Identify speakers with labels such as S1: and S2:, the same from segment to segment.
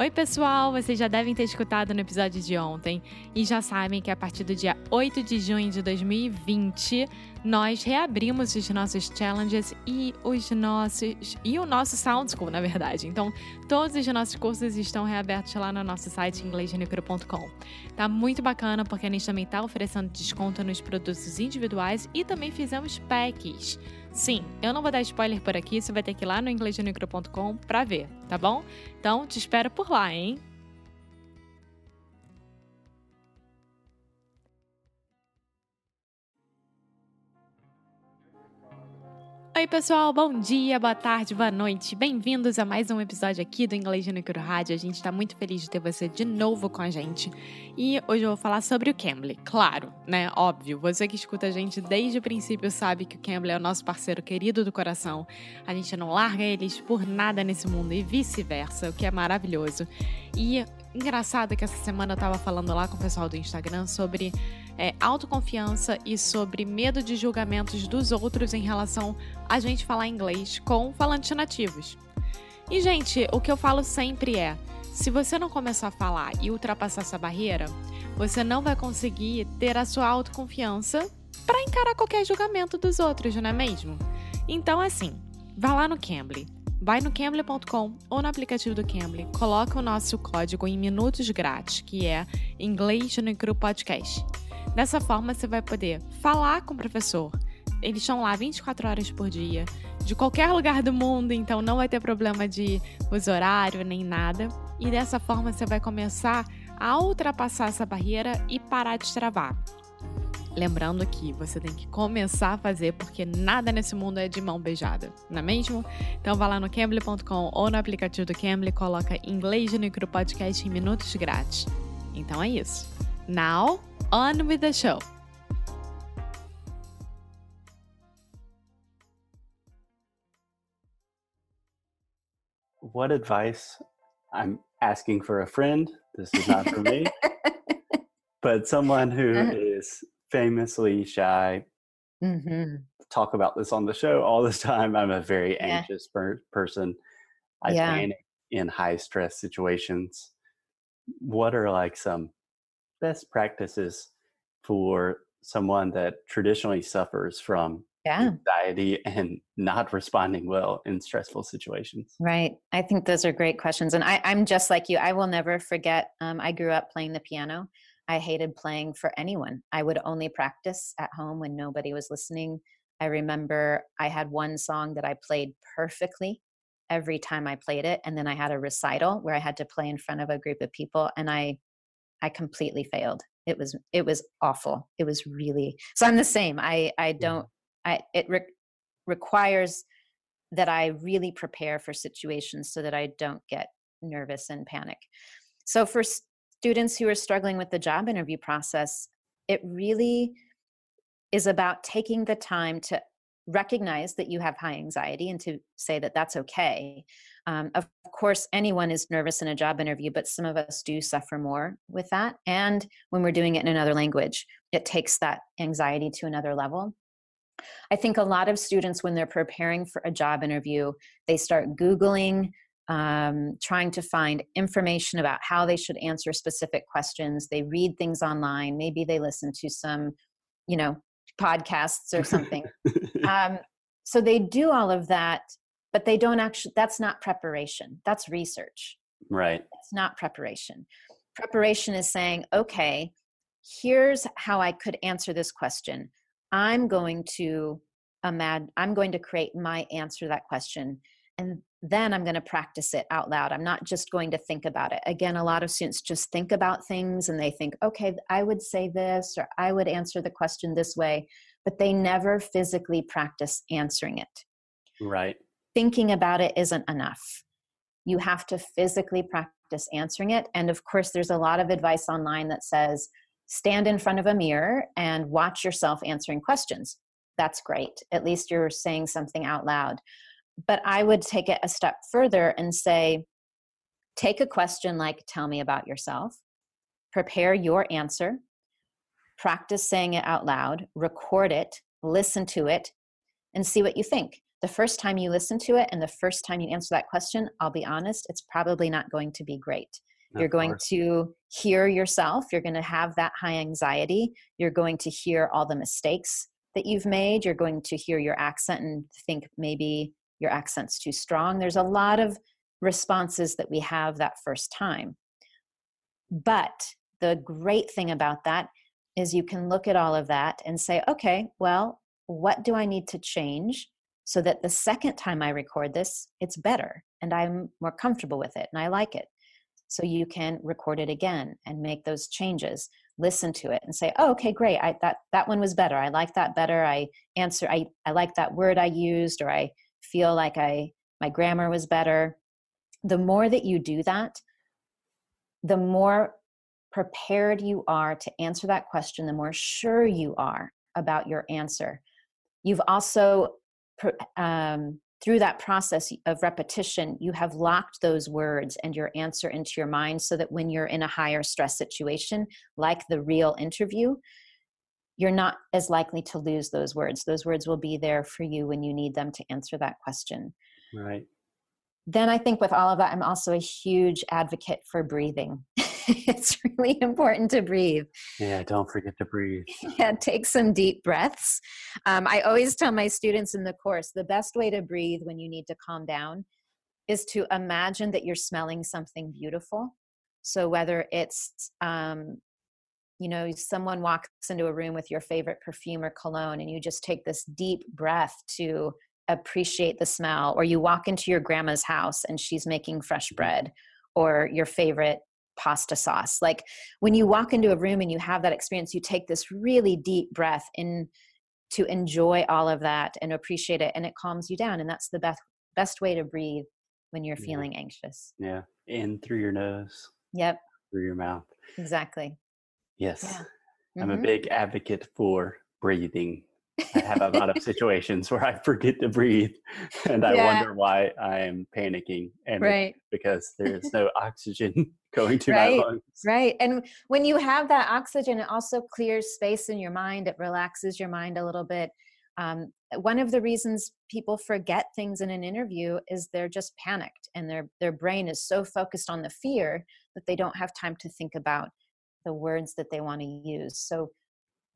S1: Oi, pessoal! Vocês já devem ter escutado no episódio de ontem e já sabem que a partir do dia 8 de junho de 2020 nós reabrimos os nossos challenges e os nossos e o nosso Sound School, na verdade. Então, todos os nossos cursos estão reabertos lá no nosso site inglêsgenicro.com. Tá muito bacana porque a gente também está oferecendo desconto nos produtos individuais e também fizemos packs. Sim, eu não vou dar spoiler por aqui, você vai ter que ir lá no inglêsgenicro.com para ver, tá bom? Então, te espero por lá, hein? Oi, pessoal, bom dia, boa tarde, boa noite. Bem-vindos a mais um episódio aqui do Inglês de Micro Rádio. A gente está muito feliz de ter você de novo com a gente. E hoje eu vou falar sobre o Cambly. Claro, né? Óbvio, você que escuta a gente desde o princípio sabe que o Cambly é o nosso parceiro querido do coração. A gente não larga eles por nada nesse mundo e vice-versa, o que é maravilhoso. E engraçado que essa semana eu tava falando lá com o pessoal do Instagram sobre é, autoconfiança e sobre medo de julgamentos dos outros em relação a gente falar inglês com falantes nativos. E, gente, o que eu falo sempre é: se você não começar a falar e ultrapassar essa barreira, você não vai conseguir ter a sua autoconfiança para encarar qualquer julgamento dos outros, não é mesmo? Então, assim, vá lá no Cambly Vai no Cambly.com ou no aplicativo do Cambly, coloca o nosso código em minutos grátis, que é Inglês no Cru Podcast. Dessa forma, você vai poder falar com o professor. Eles estão lá 24 horas por dia, de qualquer lugar do mundo, então não vai ter problema de uso horário nem nada. E dessa forma, você vai começar a ultrapassar essa barreira e parar de travar. Lembrando que você tem que começar a fazer porque nada nesse mundo é de mão beijada, não é mesmo? Então vá lá no Cambly.com ou no aplicativo do Cambly, coloca inglês no micro podcast em minutos grátis. Então é isso. Now, on with the show!
S2: What advice? I'm asking for a friend. This is not for me. but someone who uh-huh. famously shy. Mm-hmm. Talk about this on the show all the time. I'm a very yeah. anxious per- person. I yeah. panic in high stress situations. What are like some best practices for someone that traditionally suffers from yeah. anxiety and not responding well in stressful situations?
S3: Right. I think those are great questions. And I, am just like you. I will never forget. Um, I grew up playing the piano. I hated playing for anyone. I would only practice at home when nobody was listening. I remember I had one song that I played perfectly every time I played it and then I had a recital where I had to play in front of a group of people and I I completely failed. It was it was awful. It was really So I'm the same. I I don't I it re- requires that I really prepare for situations so that I don't get nervous and panic. So for students who are struggling with the job interview process, it really is about taking the time to recognize that you have high anxiety and to say that that's okay. Um, of course, anyone is nervous in a job interview, but some of us do suffer more with that. And when we're doing it in another language, it takes that anxiety to another level. I think a lot of students, when they're preparing for a job interview, they start Googling um, trying to find information about how they should answer specific questions. They read things online. Maybe they listen to some, you know, podcasts or something. um, so they do all of that, but they don't actually, that's not preparation. That's research.
S2: Right.
S3: It's not preparation. Preparation is saying, okay, here's how I could answer this question. I'm going to imagine, I'm going to create my answer to that question. And then I'm going to practice it out loud. I'm not just going to think about it. Again, a lot of students just think about things and they think, okay, I would say this or I would answer the question this way, but they never physically practice answering it.
S2: Right.
S3: Thinking about it isn't enough. You have to physically practice answering it. And of course, there's a lot of advice online that says stand in front of a mirror and watch yourself answering questions. That's great. At least you're saying something out loud but I would take it a step further and say, take a question like, tell me about yourself, prepare your answer, practice saying it out loud, record it, listen to it, and see what you think. The first time you listen to it and the first time you answer that question, I'll be honest, it's probably not going to be great. Of you're going course. to hear yourself. You're going to have that high anxiety. You're going to hear all the mistakes that you've made. You're going to hear your accent and think maybe your accent's too strong. There's a lot of responses that we have that first time. But the great thing about that is you can look at all of that and say, okay, well, what do I need to change so that the second time I record this, it's better and I'm more comfortable with it and I like it. So you can record it again and make those changes, listen to it and say, oh, okay, great. I, that, that one was better. I like that better. I answer, I, I like that word I used, or I feel like I, my grammar was better. The more that you do that, the more prepared you are to answer that question, the more sure you are about your answer. You've also um, through that process of repetition, you have locked those words and your answer into your mind so that when you're in a higher stress situation, like the real interview, you're not as likely to lose those words. Those words will be there for you when you need them to answer that question.
S2: Right.
S3: Then I think with all of that, I'm also a huge advocate for breathing. it's really important to breathe.
S2: Yeah, don't forget to breathe.
S3: Yeah, take some deep breaths. Um, I always tell my students in the course the best way to breathe when you need to calm down is to imagine that you're smelling something beautiful. So whether it's um, you know someone walks into a room with your favorite perfume or cologne and you just take this deep breath to appreciate the smell or you walk into your grandma's house and she's making fresh bread or your favorite pasta sauce. Like when you walk into a room and you have that experience, you take this really deep breath in to enjoy all of that and appreciate it and it calms you down and that's the best best way to breathe when you're feeling anxious.
S2: Yeah. In through your nose.
S3: Yep.
S2: Through your mouth.
S3: Exactly.
S2: Yes. Yeah. Mm-hmm. I'm a mm-hmm. big advocate for breathing I have a lot of situations where I forget to breathe and I yeah. wonder why I am panicking. And right. because there's no oxygen going to
S3: right.
S2: my lungs.
S3: Right. And when you have that oxygen, it also clears space in your mind. It relaxes your mind a little bit. Um, one of the reasons people forget things in an interview is they're just panicked and their their brain is so focused on the fear that they don't have time to think about the words that they want to use. So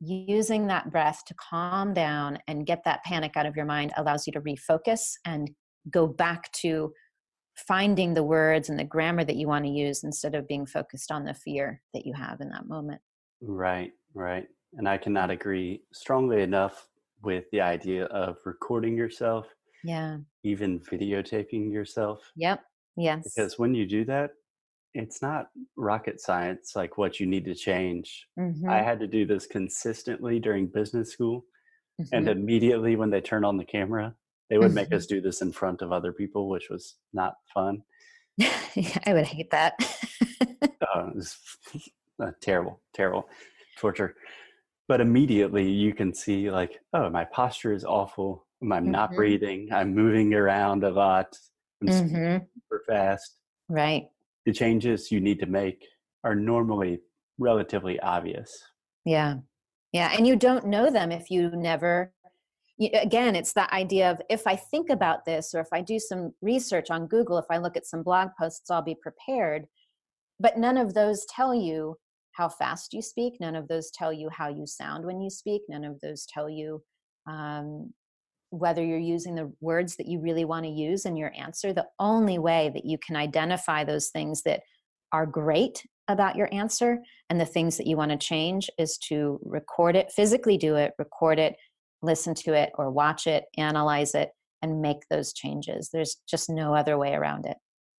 S3: using that breath to calm down and get that panic out of your mind allows you to refocus and go back to finding the words and the grammar that you want to use instead of being focused on the fear that you have in that moment.
S2: Right, right. And I cannot agree strongly enough with the idea of recording yourself.
S3: Yeah.
S2: Even videotaping yourself.
S3: Yep. Yes.
S2: Because when you do that, it's not rocket science like what you need to change. Mm-hmm. I had to do this consistently during business school. Mm-hmm. And immediately when they turn on the camera, they would make mm-hmm. us do this in front of other people, which was not fun.
S3: I would hate that.
S2: uh, it was uh, terrible, terrible torture. But immediately you can see, like, oh, my posture is awful. I'm mm-hmm. not breathing. I'm moving around a lot. I'm mm-hmm. super fast.
S3: Right
S2: the changes you need to make are normally relatively obvious.
S3: Yeah. Yeah. And you don't know them if you never, again, it's that idea of if I think about this or if I do some research on Google, if I look at some blog posts, I'll be prepared. But none of those tell you how fast you speak. None of those tell you how you sound when you speak. None of those tell you um, whether you're using the words that you really want to use in your answer, the only way that you can identify those things that are great about your answer and the things that you want to change is to record it, physically do it, record it, listen to it, or watch it, analyze it, and make those changes. There's just no other way around it.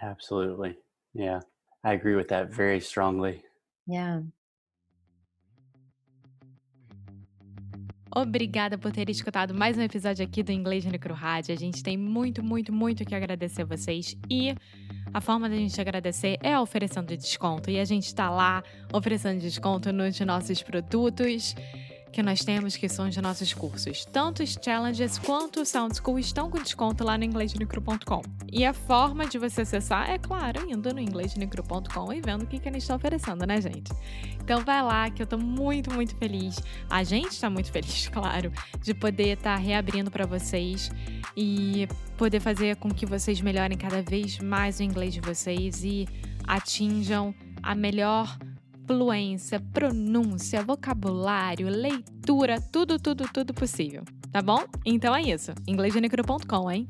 S2: Absolutely. Yeah. I agree with that very strongly.
S3: Yeah.
S1: Obrigada por ter escutado mais um episódio aqui do Inglês no Cru Rádio. A gente tem muito, muito, muito que agradecer a vocês e a forma da gente agradecer é oferecendo desconto. E a gente está lá oferecendo desconto nos nossos produtos. Que nós temos, que são os nossos cursos. Tanto os challenges quanto o Sound School estão com desconto lá no inglêsnicro.com. E a forma de você acessar é, claro, indo no inglêsnicro.com e vendo o que, que eles estão oferecendo, né, gente? Então vai lá que eu tô muito, muito feliz. A gente está muito feliz, claro, de poder estar tá reabrindo para vocês e poder fazer com que vocês melhorem cada vez mais o inglês de vocês e atinjam a melhor fluência, pronúncia, vocabulário, leitura, tudo, tudo, tudo possível. Tá bom? Então é isso. inglêsgenicro.com, hein?